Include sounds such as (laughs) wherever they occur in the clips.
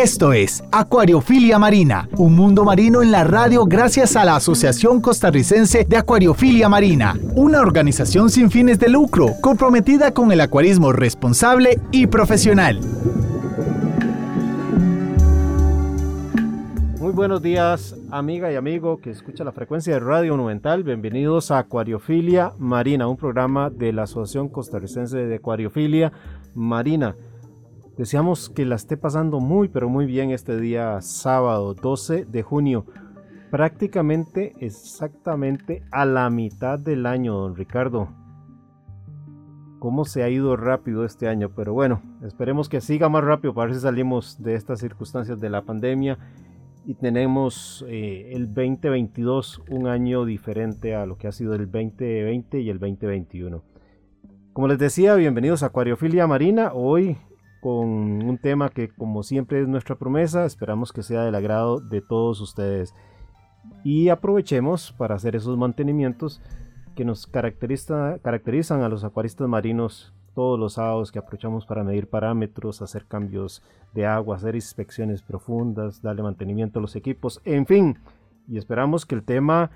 Esto es Acuariofilia Marina, un mundo marino en la radio gracias a la Asociación Costarricense de Acuariofilia Marina, una organización sin fines de lucro comprometida con el acuarismo responsable y profesional. Muy buenos días, amiga y amigo que escucha la frecuencia de Radio Monumental. Bienvenidos a Acuariofilia Marina, un programa de la Asociación Costarricense de Acuariofilia Marina. Deseamos que la esté pasando muy pero muy bien este día sábado 12 de junio. Prácticamente exactamente a la mitad del año, don Ricardo. Cómo se ha ido rápido este año, pero bueno, esperemos que siga más rápido para ver si salimos de estas circunstancias de la pandemia y tenemos eh, el 2022 un año diferente a lo que ha sido el 2020 y el 2021. Como les decía, bienvenidos a Acuariofilia Marina. Hoy con un tema que como siempre es nuestra promesa, esperamos que sea del agrado de todos ustedes. Y aprovechemos para hacer esos mantenimientos que nos caracterizan a los acuaristas marinos todos los sábados que aprovechamos para medir parámetros, hacer cambios de agua, hacer inspecciones profundas, darle mantenimiento a los equipos, en fin. Y esperamos que el tema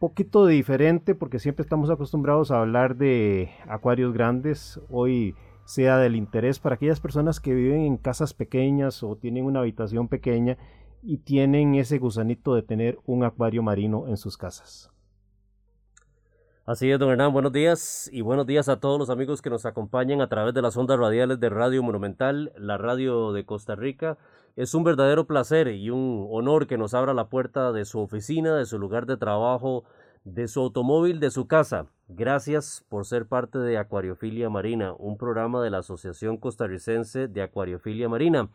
poquito diferente porque siempre estamos acostumbrados a hablar de acuarios grandes. Hoy sea del interés para aquellas personas que viven en casas pequeñas o tienen una habitación pequeña y tienen ese gusanito de tener un acuario marino en sus casas. Así es, don Hernán, buenos días y buenos días a todos los amigos que nos acompañan a través de las ondas radiales de Radio Monumental, la radio de Costa Rica. Es un verdadero placer y un honor que nos abra la puerta de su oficina, de su lugar de trabajo, de su automóvil, de su casa. Gracias por ser parte de Acuariofilia Marina, un programa de la Asociación Costarricense de Acuariofilia Marina.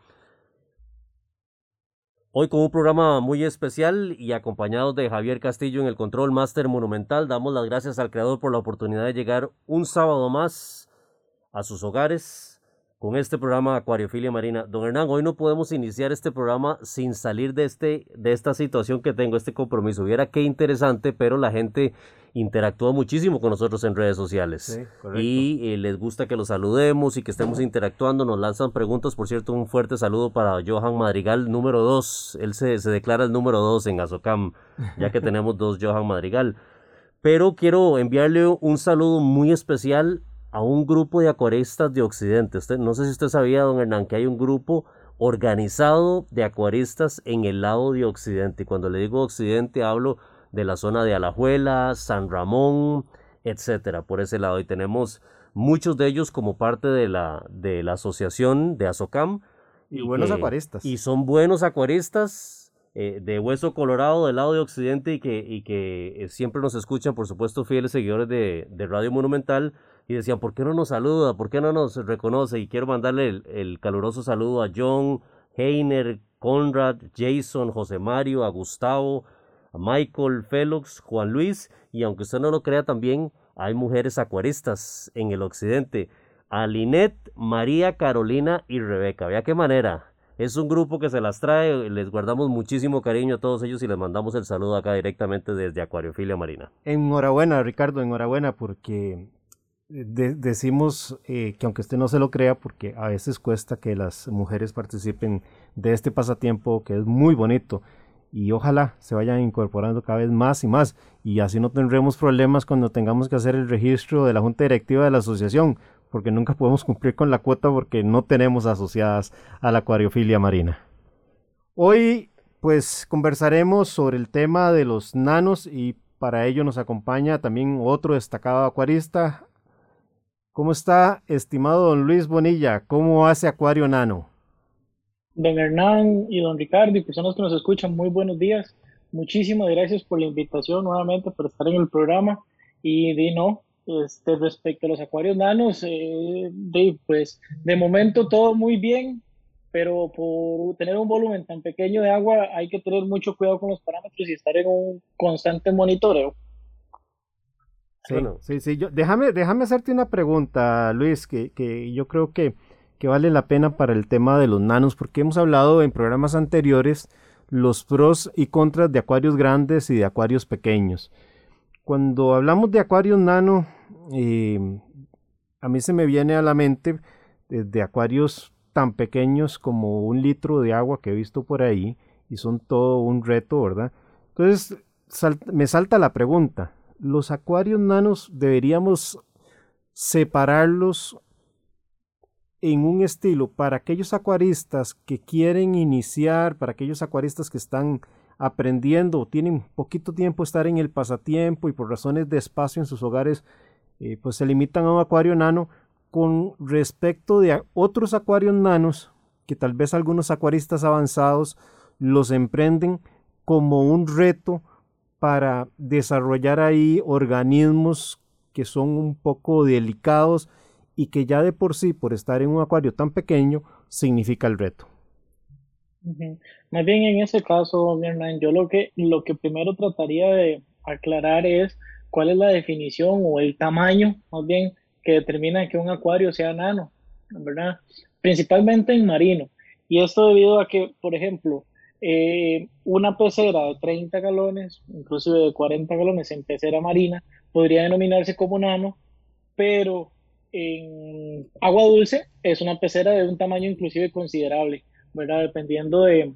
Hoy con un programa muy especial y acompañados de Javier Castillo en el Control Master Monumental, damos las gracias al creador por la oportunidad de llegar un sábado más a sus hogares con este programa Acuariofilia Marina. Don Hernán, hoy no podemos iniciar este programa sin salir de, este, de esta situación que tengo, este compromiso. Viera qué interesante, pero la gente interactúa muchísimo con nosotros en redes sociales. y eh, les gusta que los saludemos y que estemos interactuando. Nos lanzan preguntas. Por cierto, un fuerte saludo para Johan Madrigal, número 2. Él se, se declara el número 2 en Azocam, ya que (laughs) tenemos dos Johan Madrigal. Pero quiero enviarle un saludo muy especial a un grupo de acuaristas de Occidente. Usted, no sé si usted sabía, don Hernán, que hay un grupo organizado de acuaristas en el lado de Occidente. Y cuando le digo Occidente, hablo de la zona de Alajuela, San Ramón, etcétera, por ese lado. Y tenemos muchos de ellos como parte de la, de la asociación de Azocam. Y, buenos acuaristas. Y son buenos acuaristas eh, de Hueso Colorado del lado de Occidente y que, y que eh, siempre nos escuchan, por supuesto, fieles seguidores de, de Radio Monumental y decían, ¿por qué no nos saluda? ¿Por qué no nos reconoce? Y quiero mandarle el, caluroso saludo a John, Heiner, Conrad, Jason, José Mario, a Gustavo, a Michael, Félix, Juan Luis, y aunque usted no lo crea también, hay mujeres acuaristas en el occidente. A Linet, María, Carolina y Rebeca. Vea qué manera. Es un grupo que se las trae, les guardamos muchísimo cariño a todos ellos y les mandamos el saludo acá directamente desde Acuariofilia Marina. Enhorabuena, Ricardo, enhorabuena porque decimos eh, que aunque usted no se lo crea, porque a veces cuesta que las mujeres participen de este pasatiempo que es muy bonito y ojalá se vayan incorporando cada vez más y más y así no tendremos problemas cuando tengamos que hacer el registro de la junta directiva de la asociación porque nunca podemos cumplir con la cuota porque no tenemos asociadas a la acuariofilia marina. Hoy pues conversaremos sobre el tema de los nanos y para ello nos acompaña también otro destacado acuarista, ¿Cómo está, estimado don Luis Bonilla? ¿Cómo hace Acuario Nano? Don Hernán y don Ricardo y personas que nos escuchan, muy buenos días. Muchísimas gracias por la invitación nuevamente por estar en el programa. Y di no, este, respecto a los acuarios nanos, eh, de, pues de momento todo muy bien, pero por tener un volumen tan pequeño de agua hay que tener mucho cuidado con los parámetros y estar en un constante monitoreo. Sí, sí, sí. Yo, déjame, déjame hacerte una pregunta, Luis, que, que yo creo que, que, vale la pena para el tema de los nanos, porque hemos hablado en programas anteriores los pros y contras de acuarios grandes y de acuarios pequeños. Cuando hablamos de acuarios nano, eh, a mí se me viene a la mente de acuarios tan pequeños como un litro de agua que he visto por ahí y son todo un reto, ¿verdad? Entonces me salta la pregunta, ¿los acuarios nanos deberíamos separarlos en un estilo para aquellos acuaristas que quieren iniciar, para aquellos acuaristas que están aprendiendo o tienen poquito tiempo estar en el pasatiempo y por razones de espacio en sus hogares, eh, pues se limitan a un acuario nano con respecto de otros acuarios nanos que tal vez algunos acuaristas avanzados los emprenden como un reto para desarrollar ahí organismos que son un poco delicados y que ya de por sí, por estar en un acuario tan pequeño, significa el reto. Más bien en ese caso, Hernán, yo lo que, lo que primero trataría de aclarar es cuál es la definición o el tamaño, más bien, que determina que un acuario sea nano, ¿verdad? Principalmente en marino. Y esto debido a que, por ejemplo, eh, una pecera de 30 galones, inclusive de 40 galones en pecera marina, podría denominarse como nano, pero en agua dulce es una pecera de un tamaño inclusive considerable, ¿verdad? Dependiendo de,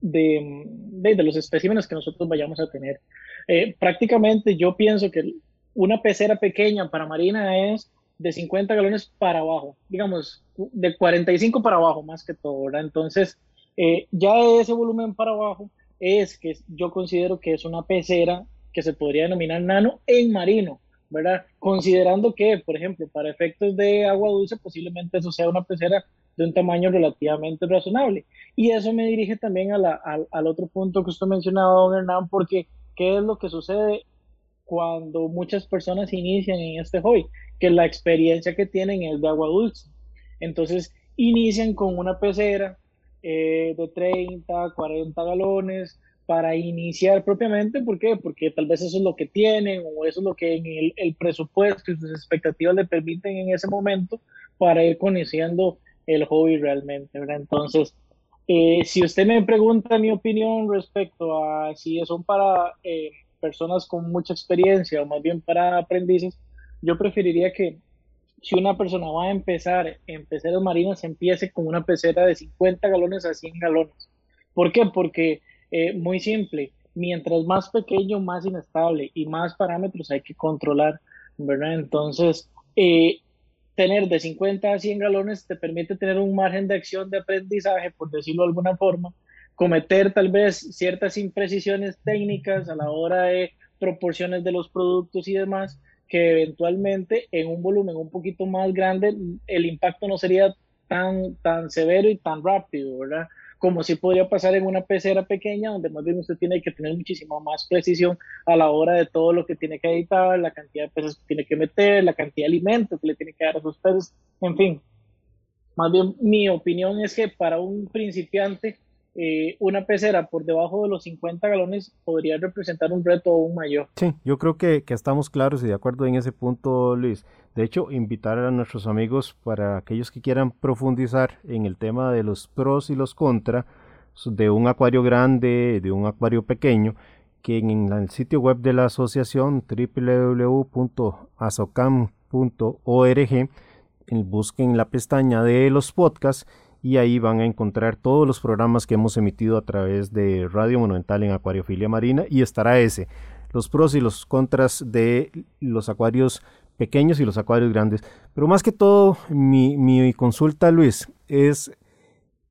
de, de, los especímenes que nosotros vayamos a tener. Eh, prácticamente yo pienso que una pecera pequeña para marina es de 50 galones para abajo, digamos, de 45 para abajo más que todo, ¿verdad? Entonces, eh, ya ese volumen para abajo es que yo considero que es una pecera que se podría denominar nano en marino, ¿verdad? Considerando que, por ejemplo, para efectos de agua dulce, posiblemente eso sea una pecera de un tamaño relativamente razonable. Y eso me dirige también a la, al, otro punto que usted mencionaba, don Hernán, porque ¿qué es lo que sucede cuando muchas personas inician en este hobby? Que la experiencia que tienen es de agua dulce. Entonces, inician con una pecera eh, de 30, 40 galones para iniciar propiamente. ¿Por qué? Porque tal vez eso es lo que tienen o eso es lo que en el, presupuesto y sus expectativas le permiten en ese momento para ir conociendo el hobby realmente, ¿verdad? Entonces, eh, si usted me pregunta mi opinión respecto a si son para eh, personas con mucha experiencia o más bien para aprendices, yo preferiría que si una persona va a empezar en peceras marinas, empiece con una pecera de 50 galones a 100 galones. ¿Por qué? Porque, eh, muy simple, mientras más pequeño, más inestable y más parámetros hay que controlar, ¿verdad? Entonces, eh, tener de 50 a 100 galones te permite tener un margen de acción de aprendizaje, por decirlo de alguna forma, cometer tal vez ciertas imprecisiones técnicas a la hora de proporciones de los productos y demás, que eventualmente en un volumen un poquito más grande el impacto no sería tan, tan severo y tan rápido, ¿verdad? Como si podría pasar en una pecera pequeña, donde más bien usted tiene que tener muchísima más precisión a la hora de todo lo que tiene que editar, la cantidad de peces que tiene que meter, la cantidad de alimento que le tiene que dar a sus peces, en fin. Más bien, mi opinión es que para un principiante, eh, una pecera por debajo de los 50 galones podría representar un reto aún mayor. Sí, yo creo que, estamos claros y de acuerdo en ese punto, Luis. De hecho, invitar a nuestros amigos para aquellos que quieran profundizar en el tema de los pros y los contras de un acuario grande, de un acuario pequeño, que en el sitio web de la asociación www.asocam.org busquen la pestaña de los podcasts y ahí van a encontrar todos los programas que hemos emitido a través de Radio Monumental en Acuariofilia Marina y estará ese, los pros y los contras de los acuarios pequeños y los acuarios grandes. Pero más que todo, mi, consulta, Luis, es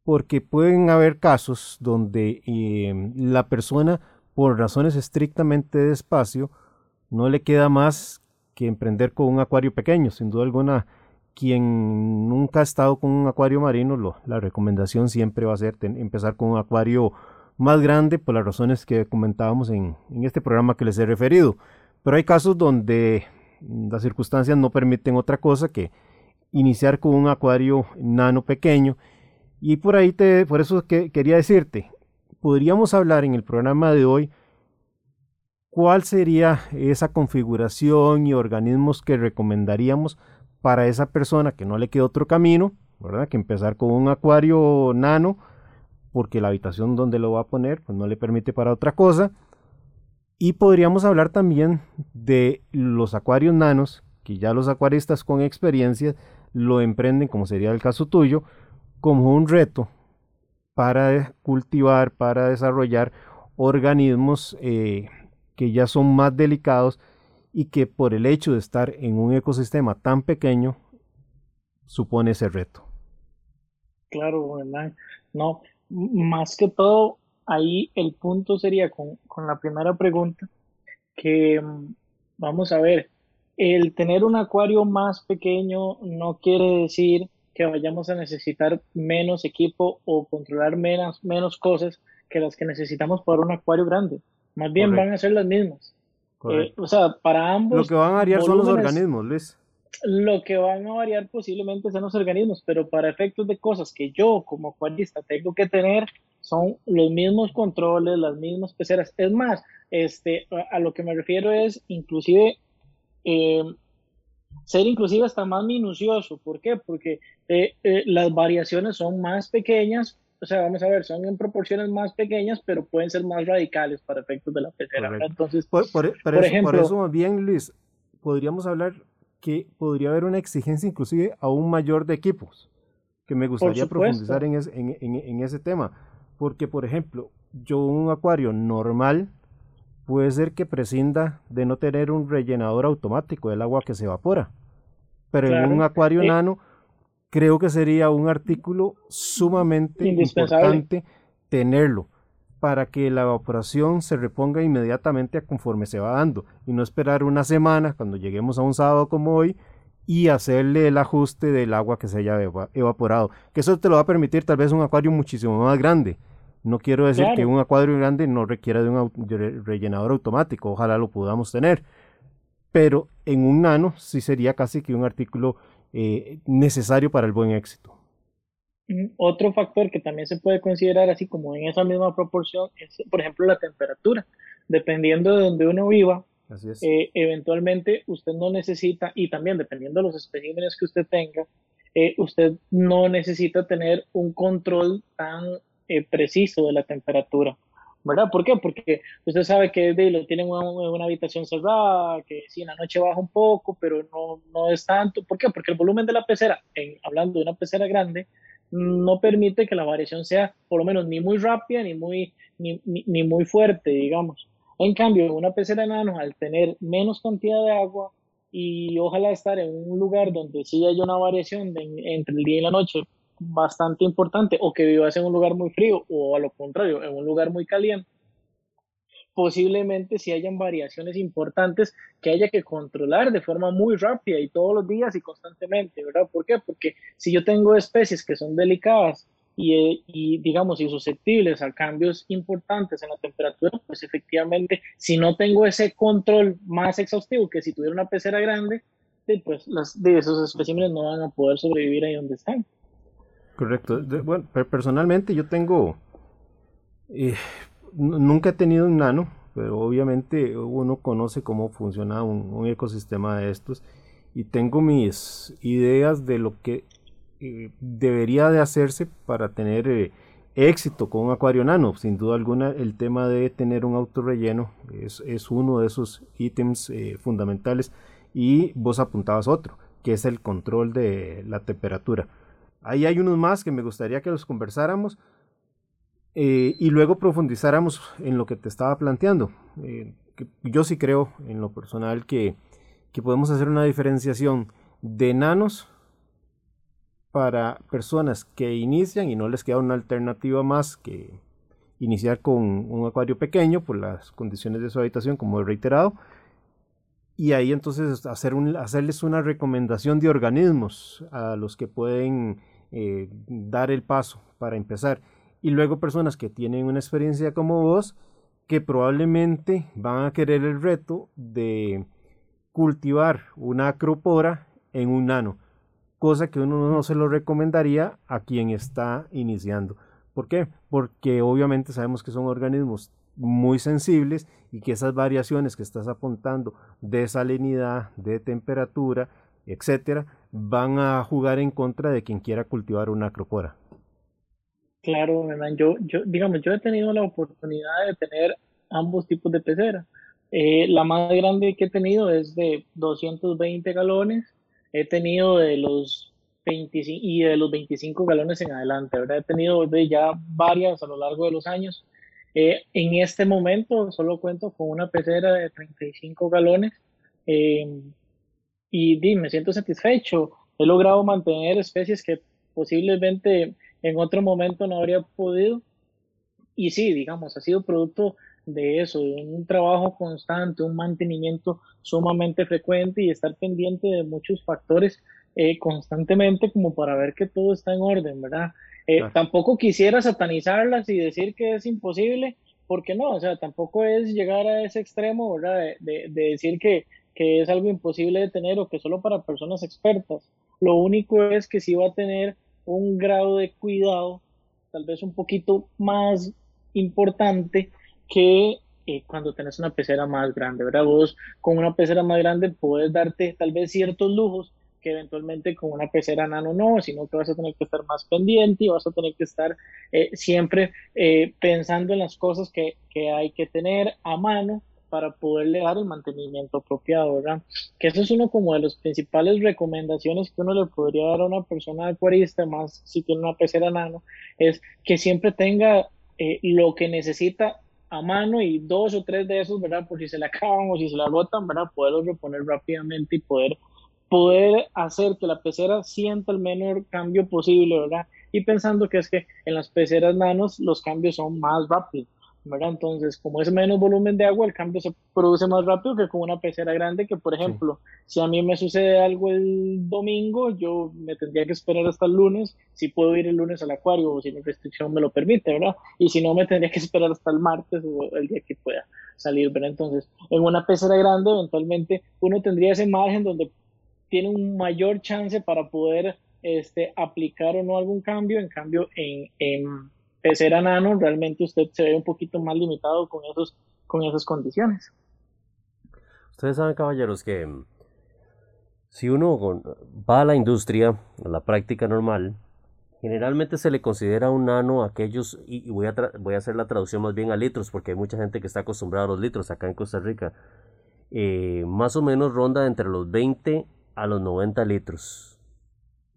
porque pueden haber casos donde eh, la persona, por razones estrictamente de espacio, no le queda más que emprender con un acuario pequeño. Sin duda alguna, quien nunca ha estado con un acuario marino, la recomendación siempre va a ser empezar con un acuario más grande por las razones que comentábamos en, este programa que les he referido. Pero hay casos donde las circunstancias no permiten otra cosa que iniciar con un acuario nano pequeño. Y por ahí te, por eso que quería decirte, podríamos hablar en el programa de hoy ¿cuál sería esa configuración y organismos que recomendaríamos para esa persona que no le quede otro camino, ¿verdad? Que empezar con un acuario nano, porque la habitación donde lo va a poner pues no le permite para otra cosa. Y podríamos hablar también de los acuarios nanos, que ya los acuaristas con experiencia lo emprenden, como sería el caso tuyo, como un reto para cultivar, para desarrollar organismos eh, que ya son más delicados y que por el hecho de estar en un ecosistema tan pequeño supone ese reto. Claro, ¿verdad? No, más que todo, ahí el punto sería con, con la primera pregunta, que mm, vamos a ver, el tener un acuario más pequeño no quiere decir que vayamos a necesitar menos equipo o controlar menos, menos cosas que las que necesitamos para un acuario grande. Más bien van a ser las mismas. Eh, o sea, para ambos. Lo que van a variar son los organismos, Luis. Lo que van a variar posiblemente son los organismos, pero para efectos de cosas que yo como acuarista tengo que tener, son los mismos controles, las mismas peceras. Es más, este, a, lo que me refiero es inclusive eh, ser inclusive hasta más minucioso. ¿Por qué? Porque eh, las variaciones son más pequeñas, o sea, vamos a ver, son en proporciones más pequeñas, pero pueden ser más radicales para efectos de la pecera. Entonces, por, ejemplo, por eso bien, Luis, podríamos hablar que podría haber una exigencia inclusive aún mayor de equipos, que me gustaría profundizar en, en, ese tema, porque por ejemplo, yo un acuario normal puede ser que prescinda de no tener un rellenador automático del agua que se evapora, pero en un acuario eh, nano creo que sería un artículo sumamente importante tenerlo para que la evaporación se reponga inmediatamente conforme se va dando y no esperar una semana cuando lleguemos a un sábado como hoy y hacerle el ajuste del agua que se haya evaporado. Que eso te lo va a permitir tal vez un acuario muchísimo más grande. No quiero decir que un acuario grande no requiera de un rellenador automático, ojalá lo podamos tener. Pero en un nano sí sería casi que un artículo eh, necesario para el buen éxito. Otro factor que también se puede considerar así como en esa misma proporción es, por ejemplo, la temperatura. Dependiendo de donde uno viva, eh, eventualmente usted no necesita, y también dependiendo de los especímenes que usted tenga, eh, usted no necesita tener un control tan preciso de la temperatura. ¿Verdad? ¿Por qué? Porque usted sabe que lo tienen en una, habitación cerrada, que sí, en la noche baja un poco, pero no, no es tanto. ¿Por qué? Porque el volumen de la pecera, en, hablando de una pecera grande, no permite que la variación sea por lo menos ni muy rápida ni muy, ni, ni, muy fuerte, digamos. En cambio, una pecera enano, al tener menos cantidad de agua y ojalá estar en un lugar donde sí haya una variación entre el día y la noche bastante importante o que vivas en un lugar muy frío o a lo contrario, en un lugar muy caliente, posiblemente si hayan variaciones importantes que haya que controlar de forma muy rápida y todos los días y constantemente, ¿verdad? ¿Por qué? Porque si yo tengo especies que son delicadas y, y, digamos, y susceptibles a cambios importantes en la temperatura, pues efectivamente, si no tengo ese control más exhaustivo que si tuviera una pecera grande, pues las, de esos especímenes no van a poder sobrevivir ahí donde están. Correcto. bueno, personalmente yo tengo, eh, nunca he tenido un nano, pero obviamente uno conoce cómo funciona un, ecosistema de estos y tengo mis ideas de lo que eh, debería de hacerse para tener eh, éxito con un acuario nano. Sin duda alguna, el tema de tener un auto relleno es, es uno de esos ítems fundamentales y vos apuntabas otro, que es el control de la temperatura. Ahí hay unos más que me gustaría que los conversáramos eh, y luego profundizáramos en lo que te estaba planteando. Eh, yo sí creo, en lo personal, que, podemos hacer una diferenciación de nanos para personas que inician y no les queda una alternativa más que iniciar con un acuario pequeño por las condiciones de su habitación, como he reiterado, y ahí entonces hacer un, hacerles una recomendación de organismos a los que pueden eh, dar el paso para empezar. Y luego personas que tienen una experiencia como vos, que probablemente van a querer el reto de cultivar una acropora en un nano, cosa que uno no se lo recomendaría a quien está iniciando. ¿Por qué? Porque obviamente sabemos que son organismos muy sensibles y que esas variaciones que estás apuntando de salinidad, de temperatura, etcétera, van a jugar en contra de quien quiera cultivar una acropora. Claro, yo, yo, digamos, yo he tenido la oportunidad de tener ambos tipos de pecera. Eh, la más grande que he tenido es de 220 galones. He tenido de los 25 y de los 25 galones en adelante, ¿verdad? He tenido de ya varias a lo largo de los años. Eh, en este momento solo cuento con una pecera de 35 galones eh, y me siento satisfecho. He logrado mantener especies que posiblemente en otro momento no habría podido. Y sí, digamos, ha sido producto de eso, de un trabajo constante, un mantenimiento sumamente frecuente y estar pendiente de muchos factores eh, constantemente como para ver que todo está en orden, ¿verdad? Eh, tampoco quisiera satanizarlas y decir que es imposible, porque no, o sea, tampoco es llegar a ese extremo, ¿verdad? De, de, decir que, que, es algo imposible de tener o que solo para personas expertas. Lo único es que sí va a tener un grado de cuidado tal vez un poquito más importante que eh, cuando tenés una pecera más grande, ¿verdad? Vos con una pecera más grande puedes darte tal vez ciertos lujos que eventualmente con una pecera nano no, sino que vas a tener que estar más pendiente y vas a tener que estar eh, siempre eh, pensando en las cosas que, que, hay que tener a mano para poderle dar el mantenimiento apropiado, ¿verdad? Que eso es uno como de las principales recomendaciones que uno le podría dar a una persona acuarista, más si tiene una pecera nano, es que siempre tenga eh, lo que necesita a mano y dos o tres de esos, ¿verdad? Por si se le acaban o si se la agotan, ¿verdad? Poderlos reponer rápidamente y poder poder hacer que la pecera sienta el menor cambio posible, ¿verdad? Y pensando que es que en las peceras nanos los cambios son más rápidos, ¿verdad? Entonces, como es menos volumen de agua, el cambio se produce más rápido que con una pecera grande, que por ejemplo, si a mí me sucede algo el domingo, yo me tendría que esperar hasta el lunes, si puedo ir el lunes al acuario o si mi restricción me lo permite, ¿verdad? Y si no, me tendría que esperar hasta el martes o el día que pueda salir, ¿verdad? Entonces, en una pecera grande, eventualmente uno tendría ese margen donde tiene un mayor chance para poder este, aplicar o no algún cambio. En cambio, en, en pecera nano, realmente usted se ve un poquito más limitado con, esos, con esas condiciones. Ustedes saben, caballeros, que si uno va a la industria, a la práctica normal, generalmente se le considera un nano aquellos, y voy a, voy a hacer la traducción más bien a litros, porque hay mucha gente que está acostumbrada a los litros acá en Costa Rica, eh, más o menos ronda entre los 20 a los 90 litros.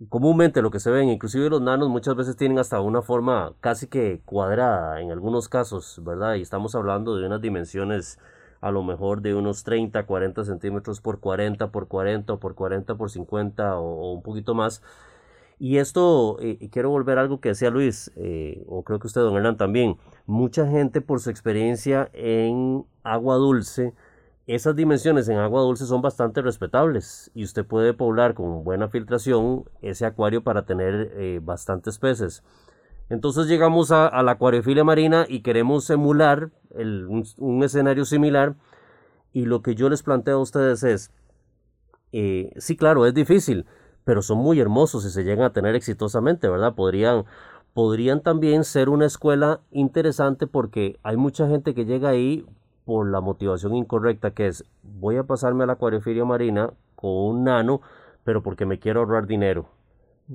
Comúnmente lo que se ven, inclusive los nanos muchas veces tienen hasta una forma casi que cuadrada en algunos casos, ¿verdad? Y estamos hablando de unas dimensiones a lo mejor de unos 30, 40 centímetros por 40 por 40 o por 40 por 50 o, un poquito más. Y esto, eh, quiero volver a algo que decía Luis, eh, o creo que usted, don Hernán, también. Mucha gente por su experiencia en agua dulce, esas dimensiones en agua dulce son bastante respetables y usted puede poblar con buena filtración ese acuario para tener eh, bastantes peces. Entonces llegamos a, la acuariofilia marina y queremos emular un, escenario similar y lo que yo les planteo a ustedes es, eh, sí claro, es difícil, pero son muy hermosos y se llegan a tener exitosamente, ¿verdad? Podrían, podrían también ser una escuela interesante porque hay mucha gente que llega ahí por la motivación incorrecta que es voy a pasarme a la acuariofilia marina con un nano, pero porque me quiero ahorrar dinero.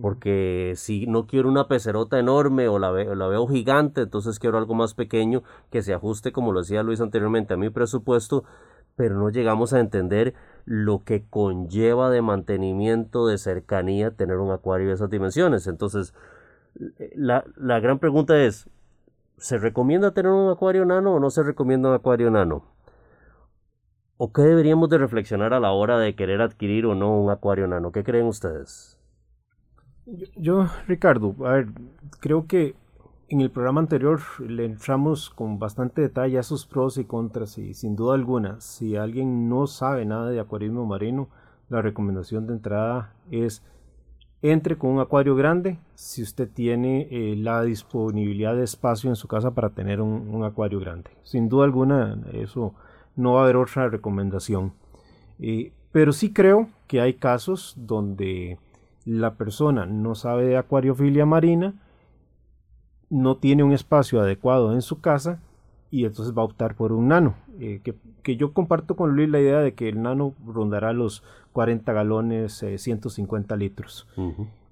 Porque si no quiero una pecerota enorme o la, la veo gigante, entonces quiero algo más pequeño que se ajuste, como lo decía Luis anteriormente, a mi presupuesto, pero no llegamos a entender lo que conlleva de mantenimiento, de cercanía, tener un acuario de esas dimensiones. Entonces, la, la gran pregunta es, ¿Se recomienda tener un acuario nano o no se recomienda un acuario nano? ¿O qué deberíamos de reflexionar a la hora de querer adquirir o no un acuario nano? ¿Qué creen ustedes? Yo, Ricardo, a ver, creo que en el programa anterior le entramos con bastante detalle a sus pros y contras y sin duda alguna, si alguien no sabe nada de acuarismo marino, la recomendación de entrada es entre con un acuario grande si usted tiene eh, la disponibilidad de espacio en su casa para tener un, acuario grande. Sin duda alguna, eso no va a haber otra recomendación. Eh, pero sí creo que hay casos donde la persona no sabe de acuariofilia marina, no tiene un espacio adecuado en su casa y entonces va a optar por un nano, eh, que, yo comparto con Luis la idea de que el nano rondará los 40 galones, 150 litros.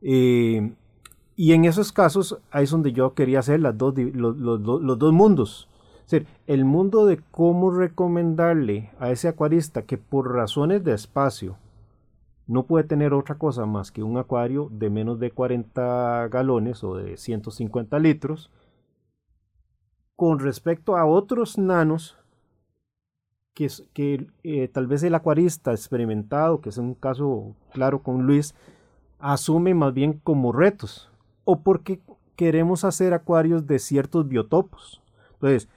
y en esos casos, ahí es donde yo quería hacer las dos, los, los dos mundos. Es decir, el mundo de cómo recomendarle a ese acuarista que por razones de espacio no puede tener otra cosa más que un acuario de menos de 40 galones o de 150 litros con respecto a otros nanos que, que eh, tal vez el acuarista experimentado, que es un caso claro con Luis, asume más bien como retos o porque queremos hacer acuarios de ciertos biotopos. Entonces,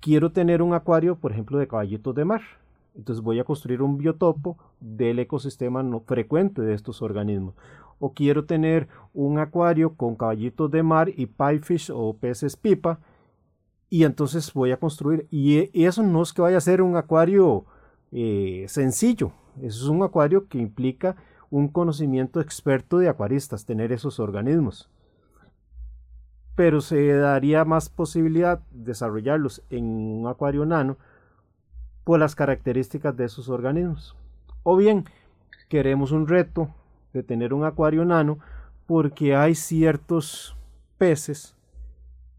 quiero tener un acuario, por ejemplo, de caballitos de mar entonces voy a construir un biotopo del ecosistema no frecuente de estos organismos. O quiero tener un acuario con caballitos de mar y piefish o peces pipa. Y entonces voy a construir. Y eso no es que vaya a ser un acuario eh, sencillo. Eso es un acuario que implica un conocimiento experto de acuaristas, tener esos organismos. Pero se daría más posibilidad desarrollarlos en un acuario nano por las características de esos organismos. O bien, queremos un reto de tener un acuario nano porque hay ciertos peces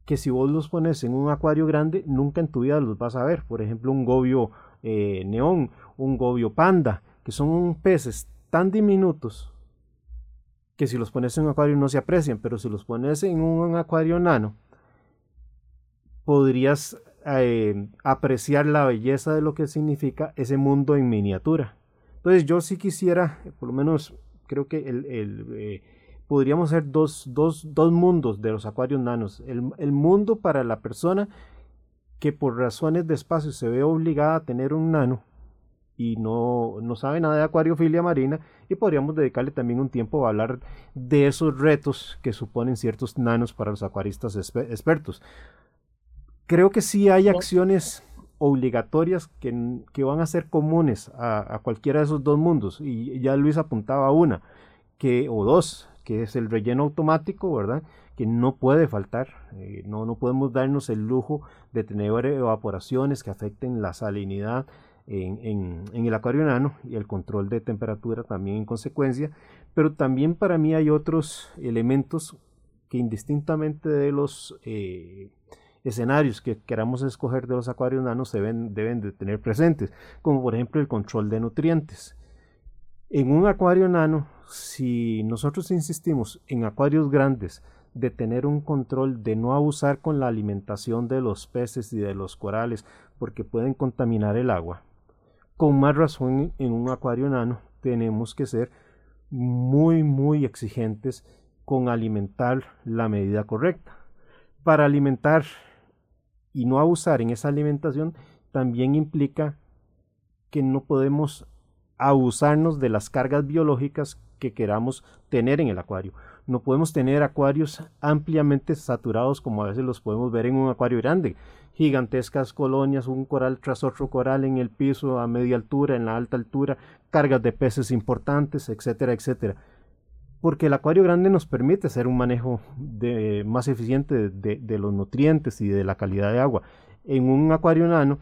que si vos los pones en un acuario grande, nunca en tu vida los vas a ver. Por ejemplo, un gobio eh, neón, un gobio panda, que son peces tan diminutos que si los pones en un acuario no se aprecian, pero si los pones en un acuario nano, podrías eh, apreciar la belleza de lo que significa ese mundo en miniatura. Entonces yo sí quisiera, por lo menos creo que el, eh, podríamos ser dos, dos, dos, mundos de los acuarios nanos. El, el, mundo para la persona que por razones de espacio se ve obligada a tener un nano y no, no sabe nada de acuariofilia marina y podríamos dedicarle también un tiempo a hablar de esos retos que suponen ciertos nanos para los acuaristas expertos. Creo que sí hay acciones obligatorias que, que van a ser comunes a, cualquiera de esos dos mundos. Y ya Luis apuntaba una, que, o dos, que es el relleno automático, ¿verdad? Que no puede faltar. Eh, no, no podemos darnos el lujo de tener evaporaciones que afecten la salinidad en, en, el acuario enano y el control de temperatura también en consecuencia. Pero también para mí hay otros elementos que indistintamente de los... Eh, escenarios que queramos escoger de los acuarios nanos deben, deben de tener presentes, como por ejemplo el control de nutrientes. En un acuario nano, si nosotros insistimos en acuarios grandes de tener un control de no abusar con la alimentación de los peces y de los corales porque pueden contaminar el agua, con más razón en un acuario nano tenemos que ser muy muy exigentes con alimentar la medida correcta. Para alimentar y no abusar en esa alimentación también implica que no podemos abusarnos de las cargas biológicas que queramos tener en el acuario. No podemos tener acuarios ampliamente saturados como a veces los podemos ver en un acuario grande. Gigantescas colonias, un coral tras otro coral en el piso a media altura, en la alta altura, cargas de peces importantes, etcétera, etcétera porque el acuario grande nos permite hacer un manejo más eficiente de, los nutrientes y de la calidad de agua. En un acuario nano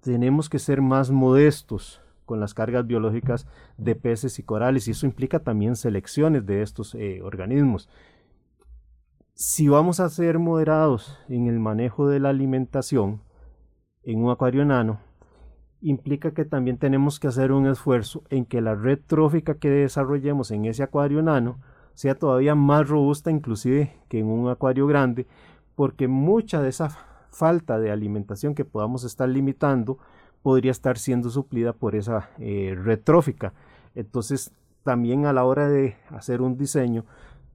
tenemos que ser más modestos con las cargas biológicas de peces y corales y eso implica también selecciones de estos eh, organismos. Si vamos a ser moderados en el manejo de la alimentación en un acuario nano, implica que también tenemos que hacer un esfuerzo en que la red trófica que desarrollemos en ese acuario nano sea todavía más robusta inclusive que en un acuario grande, porque mucha de esa falta de alimentación que podamos estar limitando podría estar siendo suplida por esa eh, red. Entonces, también a la hora de hacer un diseño,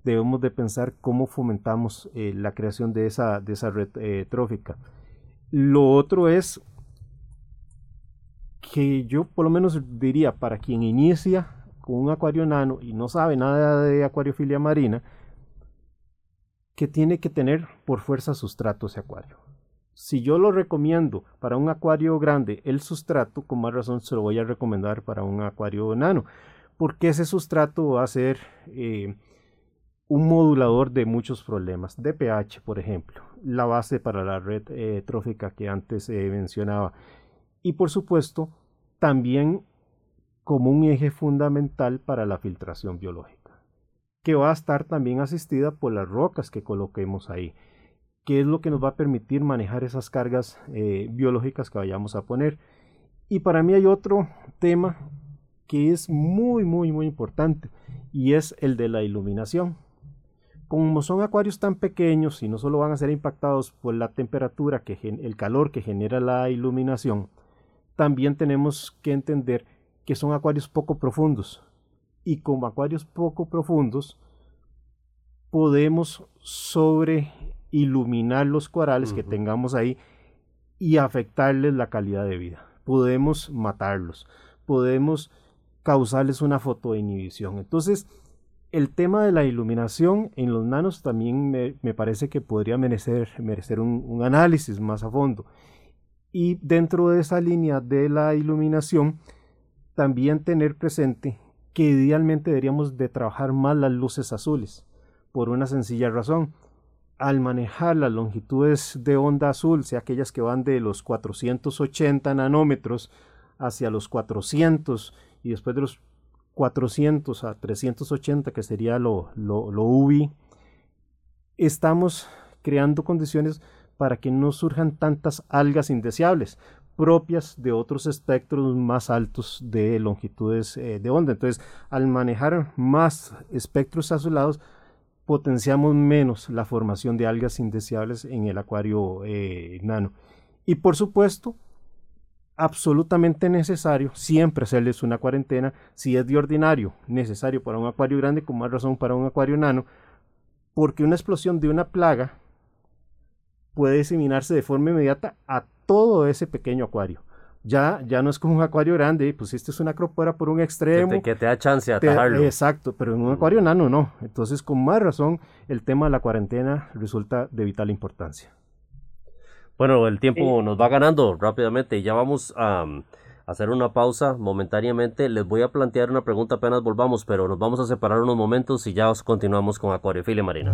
debemos de pensar cómo fomentamos eh, la creación de esa, esa red eh. Lo otro es que yo por lo menos diría para quien inicia con un acuario nano y no sabe nada de acuariofilia marina, que tiene que tener por fuerza sustrato ese acuario. Si yo lo recomiendo para un acuario grande, el sustrato, con más razón se lo voy a recomendar para un acuario nano, porque ese sustrato va a ser eh, un modulador de muchos problemas, de pH, por ejemplo, la base para la red eh, trófica que antes eh, mencionaba, y por supuesto, también como un eje fundamental para la filtración biológica, que va a estar también asistida por las rocas que coloquemos ahí, que es lo que nos va a permitir manejar esas cargas eh, biológicas que vayamos a poner. Y para mí hay otro tema que es muy, muy, muy importante y es el de la iluminación. Como son acuarios tan pequeños y no solo van a ser impactados por la temperatura, que el calor que genera la iluminación, también tenemos que entender que son acuarios poco profundos. Y como acuarios poco profundos, podemos sobre iluminar los corales que tengamos ahí y afectarles la calidad de vida. Podemos matarlos, podemos causarles una fotoinhibición. Entonces, el tema de la iluminación en los nanos también me, parece que podría merecer, merecer un, análisis más a fondo. Y dentro de esa línea de la iluminación, también tener presente que idealmente deberíamos de trabajar más las luces azules, por una sencilla razón. Al manejar las longitudes de onda azul, sea aquellas que van de los 480 nanómetros hacia los 400 y después de los 400 a 380, que sería lo, lo, estamos creando condiciones para que no surjan tantas algas indeseables propias de otros espectros más altos de longitudes eh, de onda. Entonces, al manejar más espectros azulados, potenciamos menos la formación de algas indeseables en el acuario eh, nano. Y por supuesto, absolutamente necesario siempre hacerles una cuarentena si es de ordinario necesario para un acuario grande con más razón para un acuario nano porque una explosión de una plaga puede diseminarse de forma inmediata a todo ese pequeño acuario ya, ya no es como un acuario grande, pues este es una acropora por un extremo. Que te, da chance de atajarlo. exacto, pero en un acuario nano no. Entonces, con más razón, el tema de la cuarentena resulta de vital importancia. Bueno, el tiempo nos va ganando rápidamente y ya vamos a, hacer una pausa momentáneamente. Les voy a plantear una pregunta apenas volvamos, pero nos vamos a separar unos momentos y ya continuamos con Acuariofilia Marina.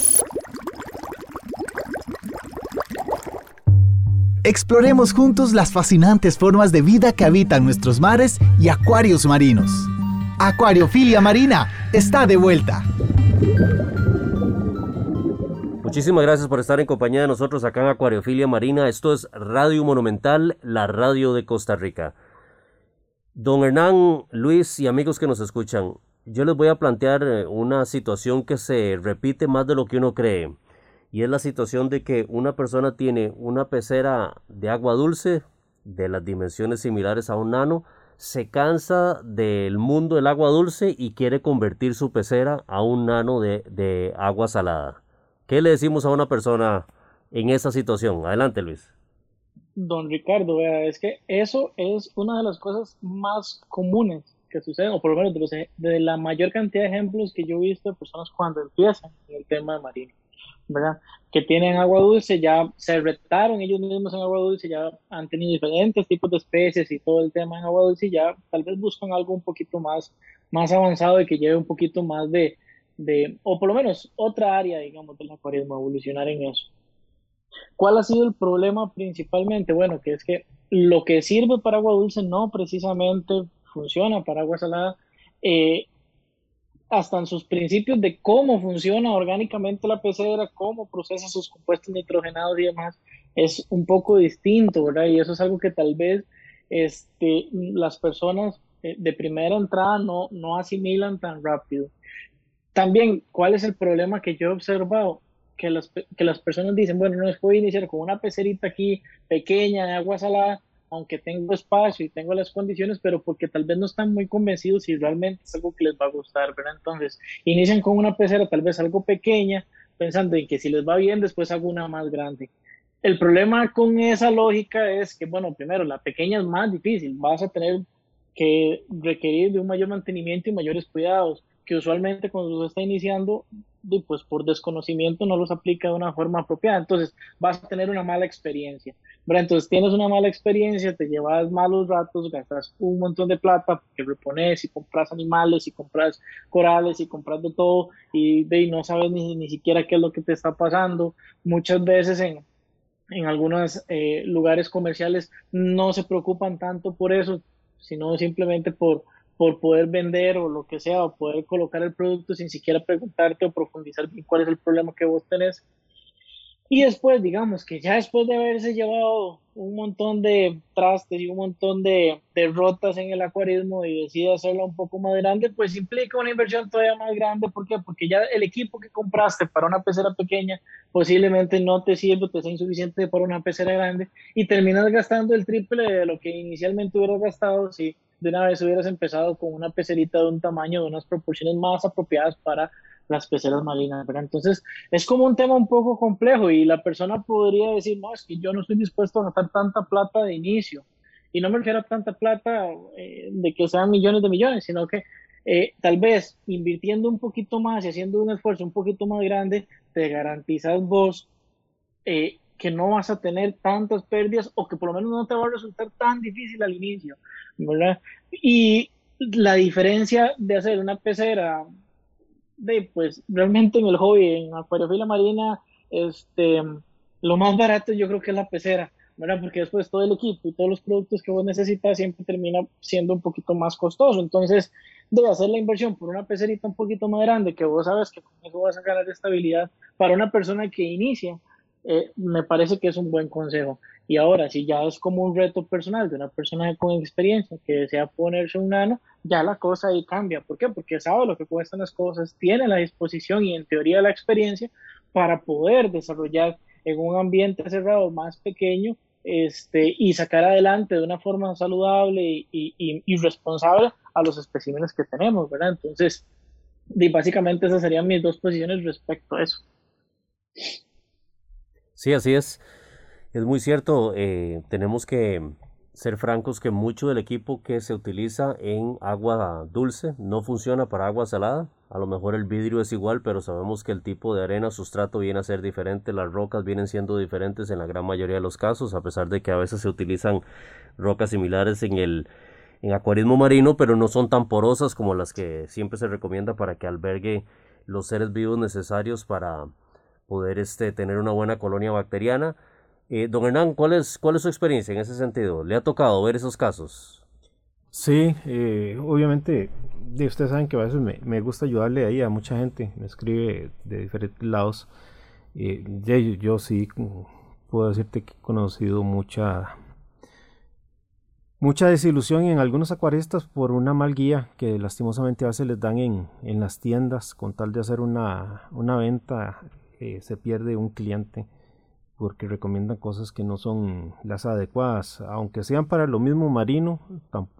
Exploremos juntos las fascinantes formas de vida que habitan nuestros mares y acuarios marinos. Acuariofilia Marina está de vuelta. Muchísimas gracias por estar en compañía de nosotros acá en Acuariofilia Marina. Esto es Radio Monumental, la radio de Costa Rica. Don Hernán, Luis y amigos que nos escuchan, yo les voy a plantear eh, una situación que se repite más de lo que uno cree. Y es la situación de que una persona tiene una pecera de agua dulce de las dimensiones similares a un nano, se cansa del mundo del agua dulce y quiere convertir su pecera a un nano de, agua salada. ¿Qué le decimos a una persona en esa situación? Adelante, Luis. Don Ricardo, vea, es que eso es una de las cosas más comunes que suceden, o por lo menos de, de la mayor cantidad de ejemplos que yo he visto de personas cuando empiezan en el tema de marino, ¿verdad? Que tienen agua dulce, ya se retaron ellos mismos en agua dulce, ya han tenido diferentes tipos de especies y todo el tema en agua dulce, y ya tal vez buscan algo un poquito más, más avanzado y que lleve un poquito más de, de, o por lo menos otra área, digamos, del acuarismo, evolucionar en eso. ¿Cuál ha sido el problema principalmente? Bueno, que es que lo que sirve para agua dulce no precisamente funciona para agua salada, eh, hasta en sus principios de cómo funciona orgánicamente la pecera, cómo procesa sus compuestos nitrogenados y demás, es un poco distinto, ¿verdad? Y eso es algo que tal vez este, las personas eh, de primera entrada no, no asimilan tan rápido. También, ¿cuál es el problema que yo he observado? Que las, que las personas dicen, bueno, no es puedo iniciar con una pecerita aquí pequeña de agua salada, aunque tengo espacio y tengo las condiciones, pero porque tal vez no están muy convencidos si realmente es algo que les va a gustar, ¿verdad? Entonces, inician con una pecera tal vez algo pequeña, pensando en que si les va bien, después hago una más grande. el problema con esa lógica es que, bueno, primero, la pequeña es más difícil, vas a tener que requerir de un mayor mantenimiento y mayores cuidados, que usualmente cuando se está iniciando, pues por desconocimiento no los aplica de una forma apropiada, entonces vas a tener una mala experiencia. Entonces tienes una mala experiencia, te llevas malos ratos, gastas un montón de plata porque repones y compras animales y compras corales y compras de todo y, no sabes ni, ni siquiera qué es lo que te está pasando. Muchas veces en, en algunos eh, lugares comerciales no se preocupan tanto por eso, sino simplemente por, por poder vender o lo que sea, o poder colocar el producto sin siquiera preguntarte o profundizar bien cuál es el problema que vos tenés. Y después, digamos que ya después de haberse llevado un montón de trastes y un montón de, de rotas en el acuarismo y decide hacerlo un poco más grande, pues implica una inversión todavía más grande. ¿Por qué? Porque ya el equipo que compraste para una pecera pequeña posiblemente no te sirve, te sea insuficiente para una pecera grande y terminas gastando el triple de lo que inicialmente hubieras gastado si de una vez hubieras empezado con una pecerita de un tamaño, de unas proporciones más apropiadas para las peceras marinas, ¿verdad? Entonces, es como un tema un poco complejo y la persona podría decir, no, es que yo no estoy dispuesto a gastar tanta plata de inicio. Y no me refiero a tanta plata eh, de que sean millones de millones, sino que eh, tal vez invirtiendo un poquito más y haciendo un esfuerzo un poquito más grande, te garantizas vos eh, que no vas a tener tantas pérdidas o que por lo menos no te va a resultar tan difícil al inicio, ¿verdad? Y la diferencia de hacer una pecera de, pues realmente en el hobby, en acuariofilia marina, este, lo más barato yo creo que es la pecera, ¿verdad? Porque después todo el equipo y todos los productos que vos necesitas siempre termina siendo un poquito más costoso. Entonces, de hacer la inversión por una pecerita un poquito más grande, que vos sabes que con eso vas a ganar estabilidad para una persona que inicia, eh, me parece que es un buen consejo. Y ahora, si ya es como un reto personal de una persona con experiencia que desea ponerse un nano, ya la cosa ahí cambia. ¿Por qué? Porque sabe lo que cuestan las cosas, tiene la disposición y en teoría la experiencia para poder desarrollar en un ambiente cerrado más pequeño este, y sacar adelante de una forma saludable y, y, responsable a los especímenes que tenemos, ¿verdad? Entonces, básicamente esas serían mis dos posiciones respecto a eso. Sí, así es. Es muy cierto. Eh, tenemos que ser francos que mucho del equipo que se utiliza en agua dulce no funciona para agua salada. A lo mejor el vidrio es igual, pero sabemos que el tipo de arena, sustrato viene a ser diferente. Las rocas vienen siendo diferentes en la gran mayoría de los casos, a pesar de que a veces se utilizan rocas similares en el acuarismo marino, pero no son tan porosas como las que siempre se recomienda para que albergue los seres vivos necesarios para poder este, tener una buena colonia bacteriana. Eh, don Hernán, ¿cuál es, ¿cuál es su experiencia en ese sentido? ¿Le ha tocado ver esos casos? Sí, eh, obviamente, ustedes saben que a veces me, gusta ayudarle ahí a mucha gente, me escribe de diferentes lados. Eh, yo, yo sí puedo decirte que he conocido mucha mucha desilusión en algunos acuaristas por una mal guía que lastimosamente a veces les dan en, en las tiendas con tal de hacer una, una venta se pierde un cliente porque recomiendan cosas que no son las adecuadas, aunque sean para lo mismo marino,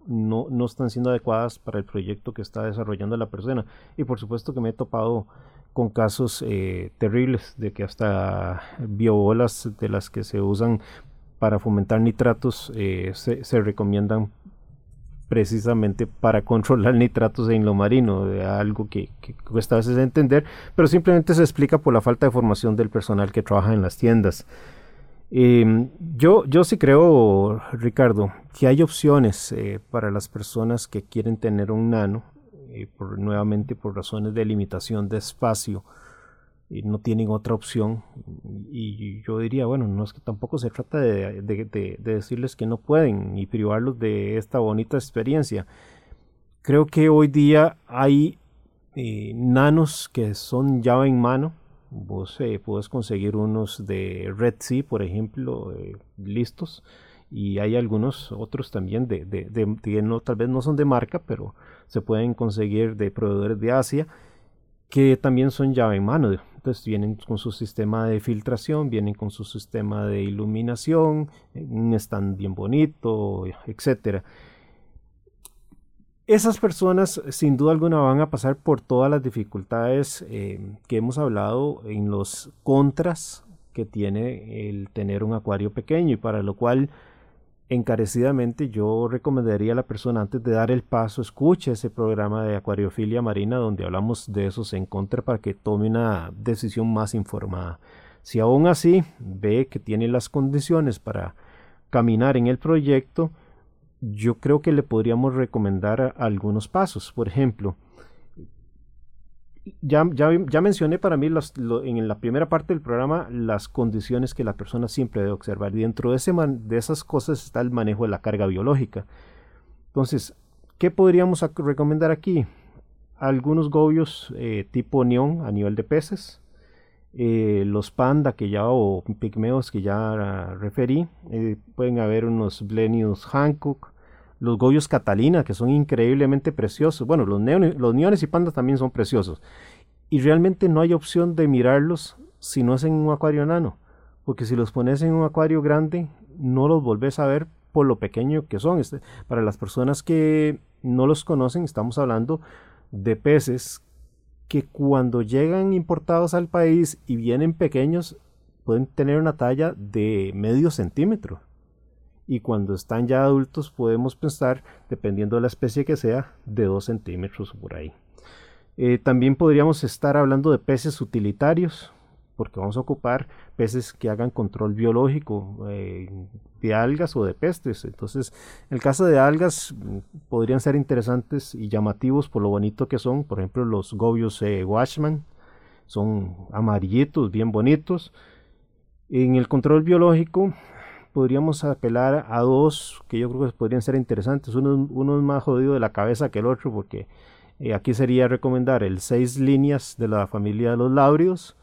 no, no están siendo adecuadas para el proyecto que está desarrollando la persona. Y por supuesto que me he topado con casos eh, terribles de que hasta biobolas de las que se usan para fomentar nitratos eh, se, se recomiendan precisamente para controlar (laughs) nitratos en lo marino, algo que, cuesta a veces entender, pero simplemente se explica por la falta de formación del personal que trabaja en las tiendas. Em, yo, yo sí creo, Ricardo, que hay opciones eh, para las personas que quieren tener un nano, eh, por, nuevamente por razones de limitación de espacio, no tienen otra opción. Y yo diría, bueno, no es que tampoco se trata de, decirles que no pueden y privarlos de esta bonita experiencia. Creo que hoy día hay eh, nanos que son llave en mano. Vos eh, puedes conseguir unos de Red Sea, por ejemplo, eh, listos. Y hay algunos otros también de, que no, tal vez no son de marca, pero se pueden conseguir de proveedores de Asia que también son llave en mano. Entonces vienen con su sistema de filtración, vienen con su sistema de iluminación, están bien bonito, etc. Esas personas sin duda alguna van a pasar por todas las dificultades eh, que hemos hablado en los contras que tiene el tener un acuario pequeño y para lo cual encarecidamente yo recomendaría a la persona antes de dar el paso, escuche ese programa de acuariofilia marina donde hablamos de esos encontrar para que tome una decisión más informada. Si aún así ve que tiene las condiciones para caminar en el proyecto, yo creo que le podríamos recomendar algunos pasos. Por ejemplo, ya, ya, mencioné para mí en la primera parte del programa las condiciones que la persona siempre debe observar. Dentro de, ese de esas cosas está el manejo de la carga biológica. Entonces, ¿qué podríamos recomendar aquí? Algunos gobios eh, tipo neón a nivel de peces. Eh, los panda que ya o pigmeos que ya referí. Eh, pueden haber unos Blenius Hancock los gobios Catalina, que son increíblemente preciosos. Bueno, los, neones, los neones y pandas también son preciosos. Y realmente no hay opción de mirarlos si no es en un acuario enano. Porque si los pones en un acuario grande, no los volvés a ver por lo pequeño que son. Este, para las personas que no los conocen, estamos hablando de peces que cuando llegan importados al país y vienen pequeños, pueden tener una talla de medio centímetro y cuando están ya adultos podemos pensar, dependiendo de la especie que sea, de 2 centímetros por ahí. Eh, también podríamos estar hablando de peces utilitarios, porque vamos a ocupar peces que hagan control biológico eh, de algas o de pestes. Entonces, en el caso de algas, mm, podrían ser interesantes y llamativos por lo bonito que son. Por ejemplo, los gobios eh, Washman son amarillitos, bien bonitos. En el control biológico, podríamos apelar a dos que yo creo que podrían ser interesantes. Uno, uno es más jodido de la cabeza que el otro, porque eh, aquí sería recomendar el seis líneas de la familia de los laurios,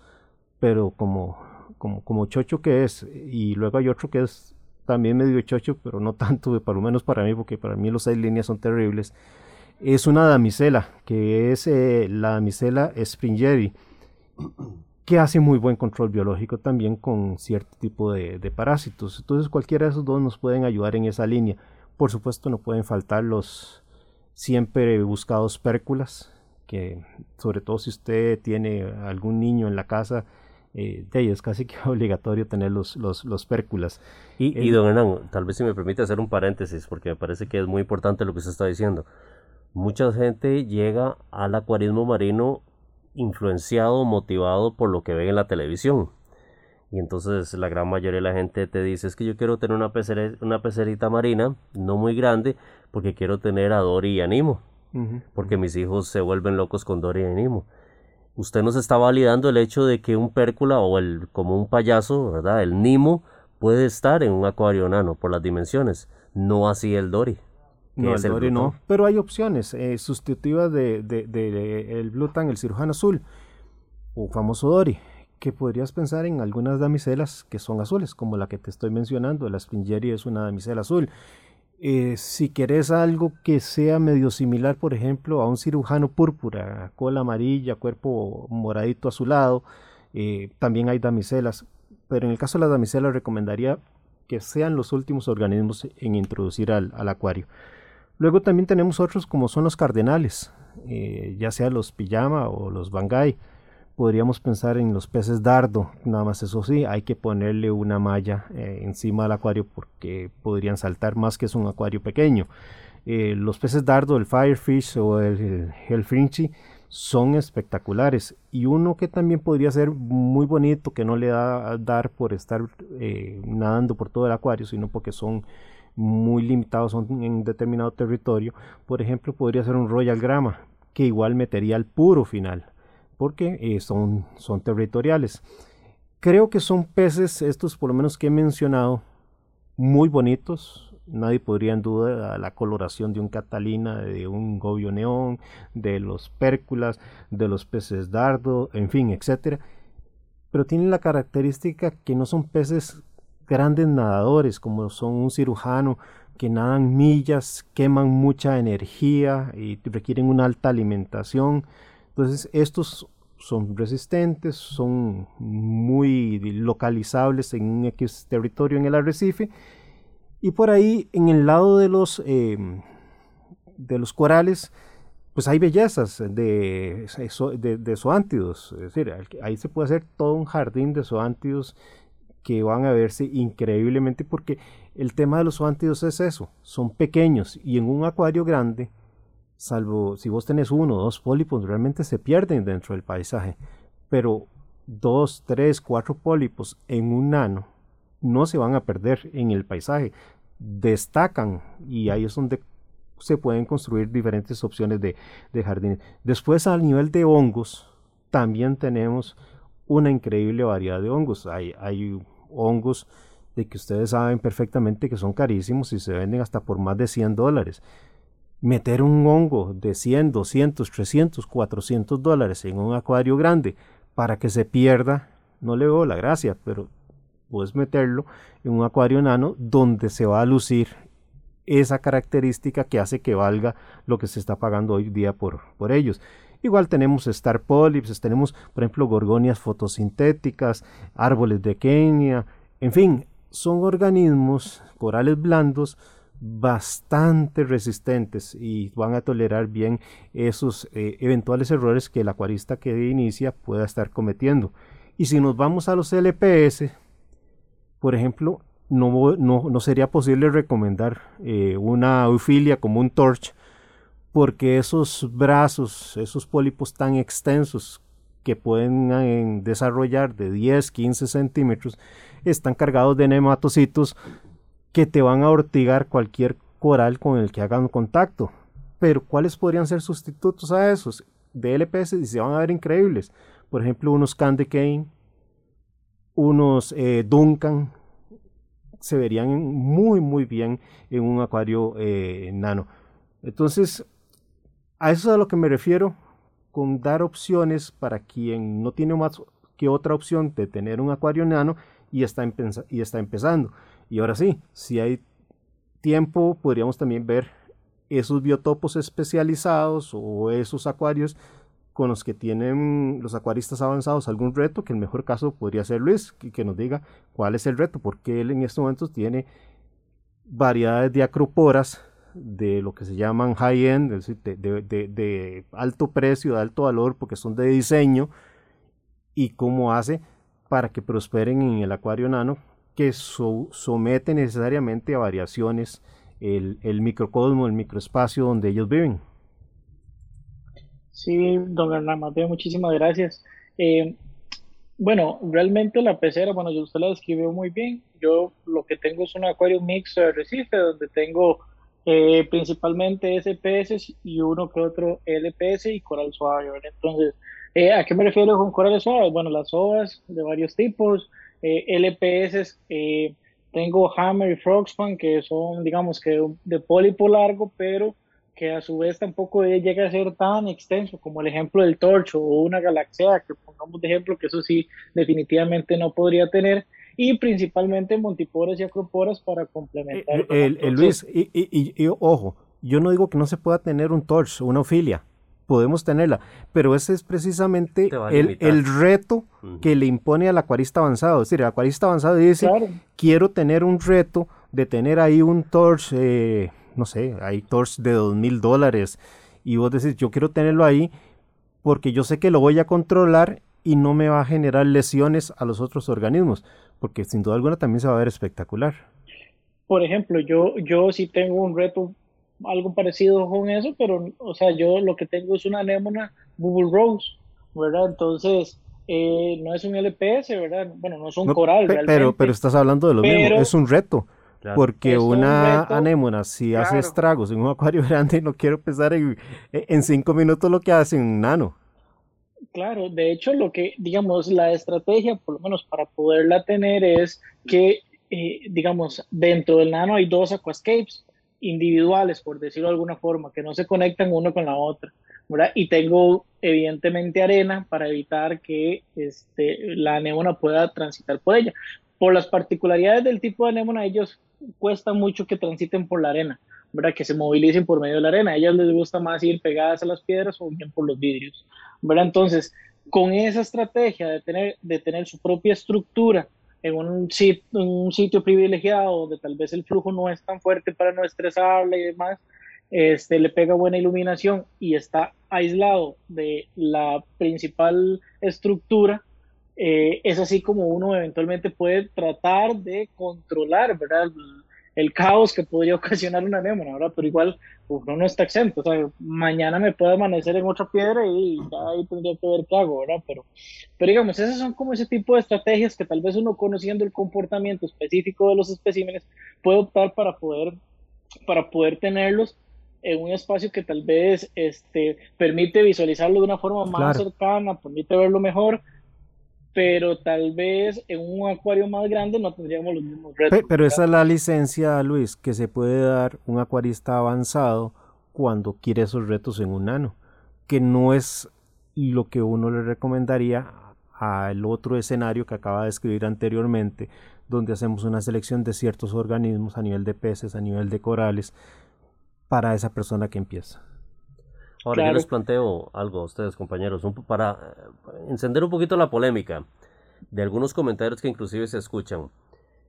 pero como, como, como chocho que es, y luego hay otro que es también medio chocho, pero no tanto, (laughs) por lo menos para mí, porque para mí los seis líneas son terribles. Es una damisela, que es eh, la damisela Springeri que hace muy buen control biológico también con cierto tipo de, parásitos. Entonces cualquiera de esos dos nos pueden ayudar en esa línea. Por supuesto no pueden faltar los siempre buscados pérculas, que sobre todo si usted tiene algún niño en la casa, eh, de ellos casi que (laughs) obligatorio tener los, los, pérculas. Y, y, don Hernán, tal vez si me permite hacer un paréntesis, porque me parece que es muy importante lo que usted está diciendo. Mucha gente llega al acuarismo marino influenciado, motivado por lo que ven en la televisión. Y entonces la gran mayoría de la gente te dice es que yo quiero tener una, una pecerita marina, no muy grande, porque quiero tener a Dory y a Nimo. Porque mis hijos se vuelven locos con Dory y Nimo. Usted nos está validando el hecho de que un pércula o el como un payaso, ¿verdad? El Nimo puede estar en un acuario nano por las dimensiones, no así el Dory. No, el, Dory no, pero hay opciones eh, sustitutivas de, de, el Blutan, el cirujano azul, o famoso Dory, que podrías pensar en algunas damiselas que son azules, como la que te estoy mencionando, la Springeri es una damisela azul. Eh, si querés algo que sea medio similar, por ejemplo, a un cirujano púrpura, cola amarilla, cuerpo moradito azulado, eh, también hay damiselas, pero en el caso de las damiselas recomendaría que sean los últimos organismos en introducir al acuario. Luego también tenemos otros como son los cardenales, eh, ya sea los pijama o los bangay. Podríamos pensar en los peces dardo, nada más eso sí, hay que ponerle una malla eh, encima del acuario porque podrían saltar más que es un acuario pequeño. Eh, los peces dardo, el firefish o el, el, son espectaculares y uno que también podría ser muy bonito que no le da a dar por estar nadando por todo el acuario sino porque son muy limitados en determinado territorio, por ejemplo, podría ser un Royal Grama, que igual metería al puro final, porque eh, son, son territoriales. Creo que son peces, estos por lo menos que he mencionado, muy bonitos. Nadie podría en duda la coloración de un Catalina, de un Gobio Neón, de los Pérculas, de los peces dardo, en fin, etcétera. Pero tienen la característica que no son peces grandes nadadores como son un cirujano que nadan millas, queman mucha energía y requieren una alta alimentación. Entonces estos son resistentes, son muy localizables en un X territorio en el arrecife. Y por ahí, en el lado de los, em, de los corales, pues hay bellezas de, de, de zoántidos, es decir, ahí se puede hacer todo un jardín de zoántidos que van a verse increíblemente porque el tema de los zoántidos es eso, son pequeños y en un acuario grande, salvo si vos tenés uno o dos pólipos, realmente se pierden dentro del paisaje, pero dos, tres, cuatro pólipos en un nano no se van a perder en el paisaje, destacan y ahí es donde se pueden construir diferentes opciones de, de jardines. Después al nivel de hongos, también tenemos una increíble variedad de hongos. Hay, hay hongos de que ustedes saben perfectamente que son carísimos y se venden hasta por más de 100 dólares. Meter un hongo de 100, 200, 300, 400 dólares en un acuario grande para que se pierda, no le veo la gracia, pero puedes meterlo en un acuario enano donde se va a lucir esa característica que hace que valga lo que se está pagando hoy día por, por ellos. Igual tenemos star polyps, tenemos por ejemplo gorgonias fotosintéticas, árboles de Kenia, en fin, son organismos corales blandos bastante resistentes y van a tolerar bien esos eh, eventuales errores que el acuarista que inicia pueda estar cometiendo. Y si nos vamos a los LPS, por ejemplo, no, no, sería posible recomendar eh, una eufilia como un torch porque esos brazos, esos pólipos tan extensos que pueden eh, desarrollar de 10, 15 centímetros, están cargados de nematocitos que te van a ortigar cualquier coral con el que hagan contacto. Pero ¿cuáles podrían ser sustitutos a esos? De y se van a ver increíbles. Por ejemplo, unos Candy Cane, unos eh, Duncan, se verían muy, muy bien en un acuario eh, nano. Entonces, a eso es a lo que me refiero con dar opciones para quien no tiene más que otra opción de tener un acuario nano y está, y está empezando. Y ahora sí, si hay tiempo, podríamos también ver esos biotopos especializados o esos acuarios con los que tienen los acuaristas avanzados algún reto, que el mejor caso podría ser Luis, que, que nos diga cuál es el reto, porque él en estos momentos tiene variedades de acroporas de lo que se llaman high-end, de, alto precio, de alto valor, porque son de diseño, y cómo hace para que prosperen en el acuario nano, que somete necesariamente a variaciones el, el microcosmo, el microespacio donde ellos viven. Sí, don Hernán Mateo, muchísimas gracias. Eh, bueno, realmente la pecera, bueno, usted la describió muy bien. Yo lo que tengo es un acuario mixto de recife, donde tengo eh, principalmente SPS y uno que otro LPS y coral suave. Entonces, eh, ¿a qué me refiero con corales suaves? Bueno, las ovas de varios tipos, eh, LPS, tengo Hammer y Frogspan, que son, digamos, que de pólipo largo, pero que a su vez tampoco llega a ser tan extenso como el ejemplo del torcho o una galaxia, que pongamos de ejemplo, que eso sí definitivamente no podría tener y principalmente montiporas y acroporas para complementar. Eh, el, Luis, y, y, ojo, yo no digo que no se pueda tener un torch, una ofilia, podemos tenerla, pero ese es precisamente el, el, reto que le impone al acuarista avanzado. Es decir, el acuarista avanzado dice, quiero tener un reto de tener ahí un torch, eh, no sé, hay torch de dos mil dólares, y vos decís, yo quiero tenerlo ahí porque yo sé que lo voy a controlar y no me va a generar lesiones a los otros organismos porque sin duda alguna también se va a ver espectacular. Por ejemplo, yo, yo sí tengo un reto algo parecido con eso, pero, o sea, yo lo que tengo es una anémona Bubble Rose, ¿verdad? Entonces, eh, no es un LPS, ¿verdad? Bueno, no es un coral, Pero, pero estás hablando de lo mismo, es un reto. Porque una anémona, si hace estragos en un acuario (laughs) grande, no quiero pensar en, en cinco minutos lo que hace un nano. Claro, de hecho lo que, digamos, la estrategia, por lo menos para poderla tener, es que, eh, digamos, dentro del nano hay dos aquascapes individuales, por decirlo de alguna forma, que no se conectan uno con la otra, ¿verdad? Y tengo, evidentemente, arena para evitar que este, la anémona pueda transitar por ella. Por las particularidades del tipo de anémona, ellos cuesta mucho que transiten por la arena. ¿Verdad? Que se movilicen por medio de la arena. A ellas les gusta más ir pegadas a las piedras o bien por los vidrios, ¿verdad? Entonces, con esa estrategia de tener, de tener su propia estructura en un, un sitio privilegiado donde tal vez el flujo no es tan fuerte para no estresarla y demás, este, le pega buena iluminación y está aislado de la principal estructura, eh, es así como uno eventualmente puede tratar de controlar, ¿verdad? El, caos que podría (laughs) ocasionar una anémona, ¿verdad? Pero igual uno no está exento, o sea, mañana me puede amanecer en otra piedra y ya ahí tendría que ver qué hago, ¿verdad? Pero, pero digamos, esas son como ese tipo de estrategias que tal vez uno conociendo el comportamiento específico de los especímenes puede optar para poder, para poder tenerlos en un espacio que tal vez este, permite visualizarlo de una forma más cercana, permite verlo mejor, pero tal vez en un acuario más grande no tendríamos los mismos retos. Pero, esa es la licencia, Luis, que se puede dar un acuarista avanzado cuando quiere esos retos en un nano, que no es lo que uno le recomendaría al otro escenario que acaba de escribir anteriormente, donde hacemos una selección de ciertos organismos a nivel de peces, a nivel de corales, para esa persona que empieza. Ahora yo les planteo algo a ustedes, compañeros, para eh, encender un poquito la polémica de algunos comentarios que inclusive se escuchan.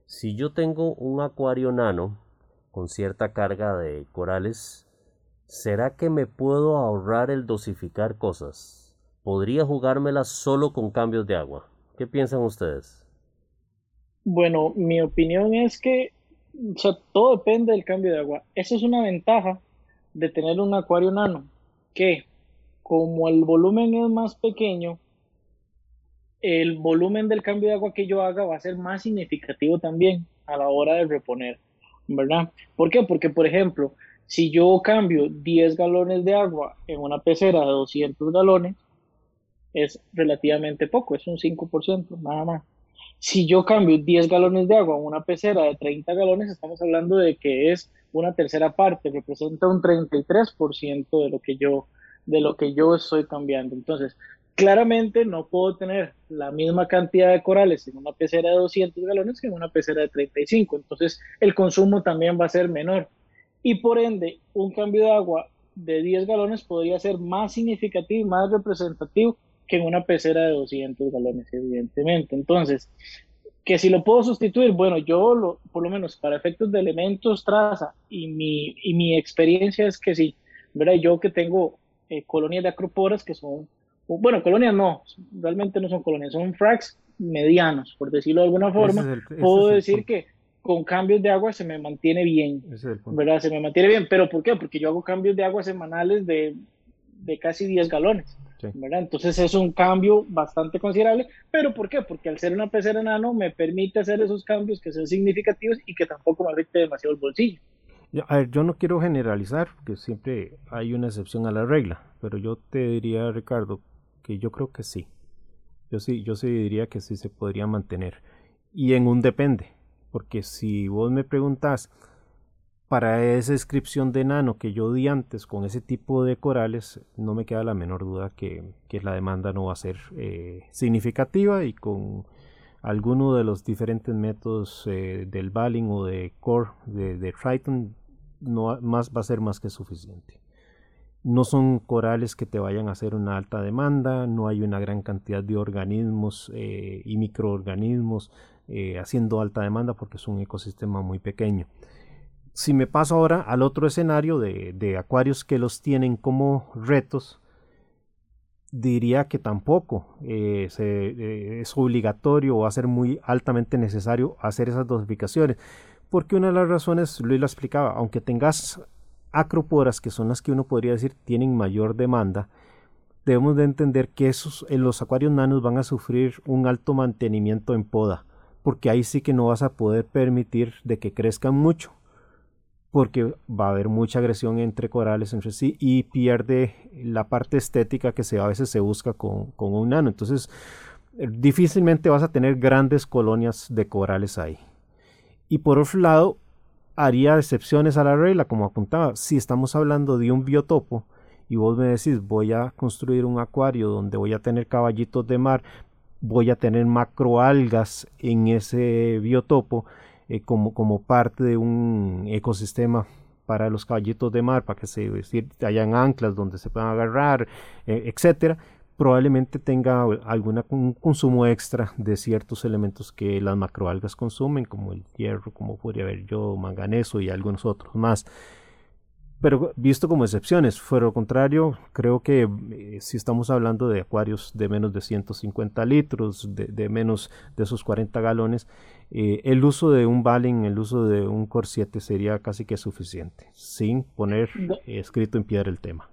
Si yo tengo un acuario nano con cierta carga de corales, ¿será que me puedo ahorrar el dosificar cosas? ¿Podría jugármelas solo con cambios de agua? ¿Qué piensan ustedes? Bueno, mi opinión es que o sea, todo depende del cambio de agua. Esa es una ventaja de tener un acuario nano, que como el volumen es más pequeño, el volumen del cambio de agua que yo haga va a ser más significativo también a la hora de reponer, ¿verdad? ¿Por qué? Porque, por ejemplo, si yo cambio 10 galones de agua en una pecera de 200 galones, es relativamente poco, es un 5%, nada más. Si yo cambio 10 galones de agua en una pecera de 30 galones, estamos hablando de que es una tercera parte, representa un 33% de lo que yo de lo que yo estoy cambiando. Entonces, claramente no puedo tener la misma cantidad de corales en una pecera de 200 galones que en una pecera de 35. Entonces, el consumo también va a ser menor. Y por ende, un cambio de agua de 10 galones podría ser más significativo más representativo que en una pecera de 200 galones, evidentemente. Entonces, que si lo puedo sustituir, bueno, yo lo, por lo menos para efectos de elementos traza y mi, y mi experiencia es que sí, ¿verdad? Yo que tengo eh, colonias de acroporas que son, bueno, colonias no, realmente no son colonias, son fracs medianos, por decirlo de alguna forma, puedo decir que con cambios de agua se me mantiene bien, ¿verdad? Se me mantiene bien, pero ¿por qué? Porque yo hago cambios de agua semanales de, de casi 10 galones. Entonces es un cambio bastante considerable, pero ¿por qué? Porque al ser una pecera nano me permite hacer esos cambios que son significativos y que tampoco me afecte demasiado el bolsillo. Yo, a ver, yo no quiero generalizar, porque siempre hay una excepción a la regla, pero yo te diría, Ricardo, que yo creo que sí. Yo sí, yo sí diría que sí se podría mantener. Y en un depende, porque si vos me preguntas, para esa inscripción de nano que yo di antes con ese tipo de corales, no me queda la menor duda que, la demanda no va a ser eh, significativa y con alguno de los diferentes métodos eh, del Baling o de Core de, de Triton no más va a ser más que suficiente. No son corales que te vayan a hacer una alta demanda, no hay una gran cantidad de organismos eh, y microorganismos haciendo alta demanda porque es un ecosistema muy pequeño si me paso ahora al otro escenario de, acuarios que los tienen como retos, diría que tampoco eh, eh, es obligatorio o va a ser muy altamente necesario hacer esas dosificaciones. Porque una de las razones, Luis lo explicaba, aunque tengas acroporas, que son las que uno podría decir tienen mayor demanda, debemos de entender que esos en los acuarios nanos van a sufrir un alto mantenimiento en poda, porque ahí sí que no vas a poder permitir de que crezcan mucho porque va a haber mucha agresión entre corales entre sí y pierde la parte estética que se, a veces se busca con, un nano. Entonces, difícilmente vas a tener grandes colonias de corales ahí. Y por otro lado, haría excepciones a la regla, como apuntaba. Si estamos hablando de un biotopo y vos me decís, voy a construir un acuario donde voy a tener caballitos de mar, voy a tener macroalgas en ese biotopo, eh, como, como parte de un ecosistema para los caballitos de mar, para que se decir, hayan anclas donde se puedan agarrar, eh, etcétera, probablemente tenga algún consumo extra de ciertos elementos que las macroalgas consumen, como el hierro, como podría haber yo, manganeso y algunos otros más. Pero visto como excepciones. Fuera lo contrario, creo que eh, si estamos hablando de acuarios de menos de 150 litros, de, menos de esos 40 galones, eh, el uso de un Balin, el uso de un Core 7 sería casi que suficiente, sin poner escrito en piedra el tema.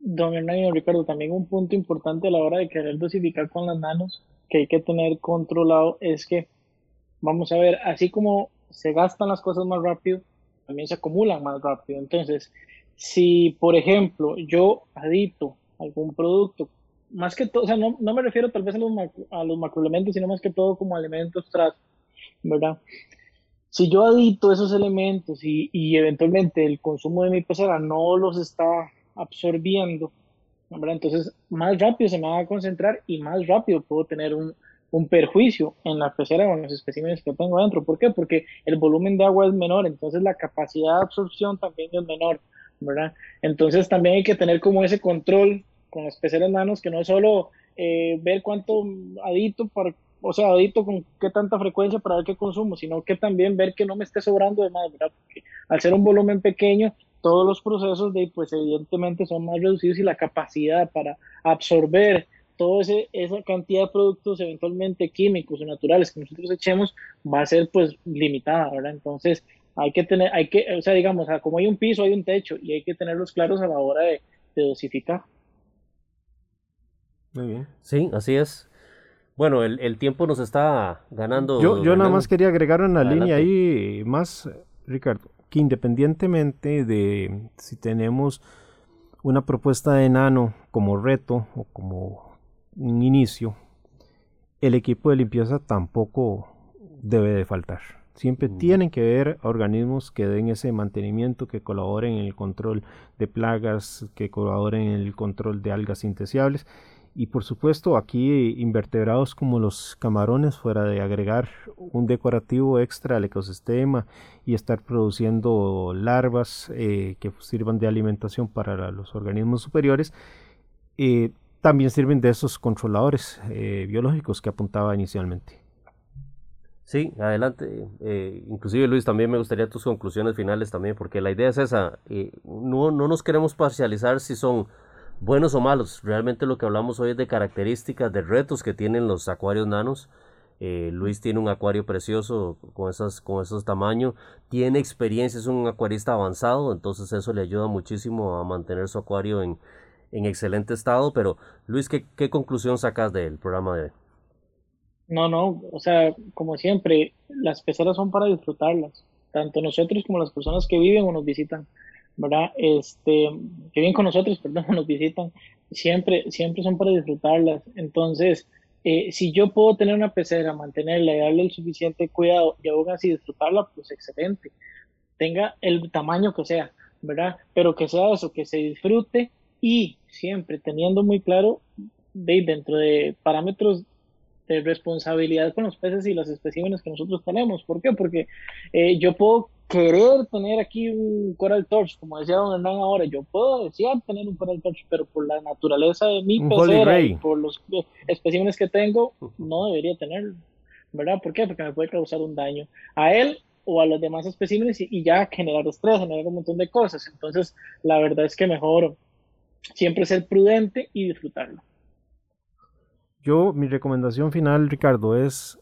Don Hernán y Ricardo, también un punto importante a la hora de querer dosificar con las nanos que hay que tener controlado es que, vamos a ver, así como se gastan las cosas más rápido, también se acumulan más rápido. Entonces, si por ejemplo yo adito algún producto, más que todo, o sea, no, no me refiero tal vez a los, a los macroelementos, sino más que todo como elementos tras, ¿verdad? Si yo adito esos elementos y, y eventualmente el consumo de mi pecera no los está absorbiendo, ¿verdad? entonces más rápido se me va a concentrar y más rápido puedo tener un, un perjuicio en la pecera o en los especímenes que tengo adentro. ¿Por qué? Porque el volumen de agua es menor, entonces la capacidad de absorción también es menor, ¿verdad? Entonces también hay que tener como ese control con las peceras manos, que no es solo eh, ver cuánto adito, para, o sea, adito con qué tanta frecuencia para ver qué consumo, sino que también ver que no me esté sobrando de más, ¿verdad? Porque al ser un volumen pequeño, todos los procesos de, pues evidentemente son más reducidos y la capacidad para absorber toda esa cantidad de productos eventualmente químicos o naturales que nosotros echemos va a ser pues limitada, ¿verdad? Entonces hay que tener, hay que, o sea, digamos, como hay un piso, hay un techo y hay que tenerlos claros a la hora de, dosificar. Muy bien. Sí, así es. Bueno, el, tiempo nos está ganando. Yo, yo nada más quería agregar una línea ahí más, Ricardo, que independientemente de si tenemos una propuesta de nano como reto o como un inicio, el equipo de limpieza tampoco debe de faltar. Siempre tienen que haber organismos que den ese mantenimiento, que colaboren en el control de plagas, que colaboren en el control de algas indeseables. Y por supuesto aquí invertebrados como los camarones, fuera de agregar un decorativo extra al ecosistema y estar produciendo larvas eh, que sirvan de alimentación para los organismos superiores, eh, también sirven de esos controladores eh, biológicos que apuntaba inicialmente. Sí, adelante. Eh, inclusive Luis, también me gustaría tus conclusiones finales también, porque la idea es esa. Eh, no, no nos queremos parcializar si son buenos o malos. Realmente lo que hablamos hoy es de características, de retos que tienen los acuarios nanos. Luis tiene un acuario precioso con, esas, con esos tamaños, tiene experiencia, es un acuarista avanzado, entonces eso le ayuda muchísimo a mantener su acuario en, en excelente estado, pero Luis, ¿qué, conclusión sacas del programa de hoy? No, no, o sea, como siempre, las peceras son para disfrutarlas, tanto nosotros como las personas que viven o nos visitan, ¿verdad? Este, que viven con nosotros, (laughs) perdón, nos visitan, siempre, siempre son para disfrutarlas. Entonces, eh, si yo puedo tener una pecera, mantenerla y darle el suficiente cuidado y aún así disfrutarla, pues excelente. Tenga el tamaño que sea, ¿verdad? Pero que sea eso, que se disfrute y siempre teniendo muy claro de, dentro de parámetros de responsabilidad con los peces y los especímenes que nosotros tenemos. ¿Por qué? Porque eh, yo puedo querer tener aquí un Coral Torch, como decía don Hernán ahora, yo puedo desear tener un Coral Torch, pero por la naturaleza de mi pecera y por los eh, especímenes que tengo, no debería tenerlo. ¿Verdad? ¿Por qué? Porque me puede causar un daño a él o a los demás especímenes y, y ya generar estrés, generar un montón de cosas. Entonces, la verdad es que mejor siempre ser prudente y disfrutarlo. Yo, mi recomendación final, Ricardo, es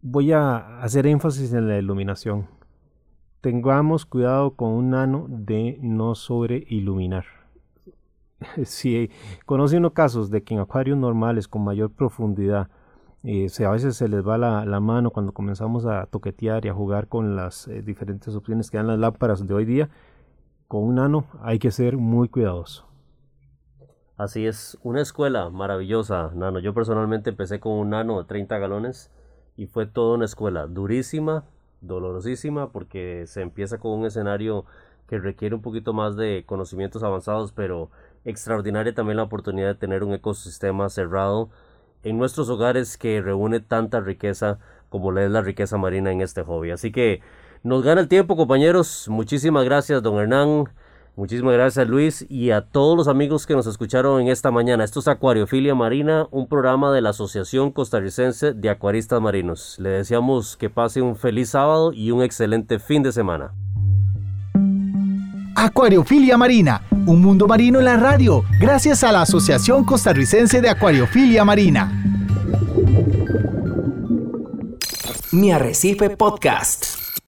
voy a hacer énfasis en la iluminación. Tengamos cuidado con un nano de no sobre iluminar. (laughs) Si conoce uno casos de que en acuarios normales con mayor profundidad eh, a veces se les va la, mano cuando comenzamos a toquetear y a jugar con las eh, diferentes opciones que dan las lámparas de hoy día, con un nano hay que ser muy cuidadoso. Así es, una escuela maravillosa, Nano. Yo personalmente empecé con un nano de 30 galones y fue toda una escuela durísima, dolorosísima, porque se empieza con un escenario que requiere un poquito más de conocimientos avanzados, pero extraordinaria también la oportunidad de tener un ecosistema cerrado en nuestros hogares que reúne tanta riqueza como le es la riqueza marina en este hobby. Así que nos gana el tiempo, compañeros. Muchísimas gracias, don Hernán. Muchísimas gracias Luis y a todos los amigos que nos escucharon en esta mañana. Esto es Acuariofilia Marina, un programa de la Asociación Costarricense de Acuaristas Marinos. Le deseamos que pase un feliz sábado y un excelente fin de semana. Acuariofilia Marina, un mundo marino en la radio, gracias a la Asociación Costarricense de Acuariofilia Marina. Mi Arrecife Podcast.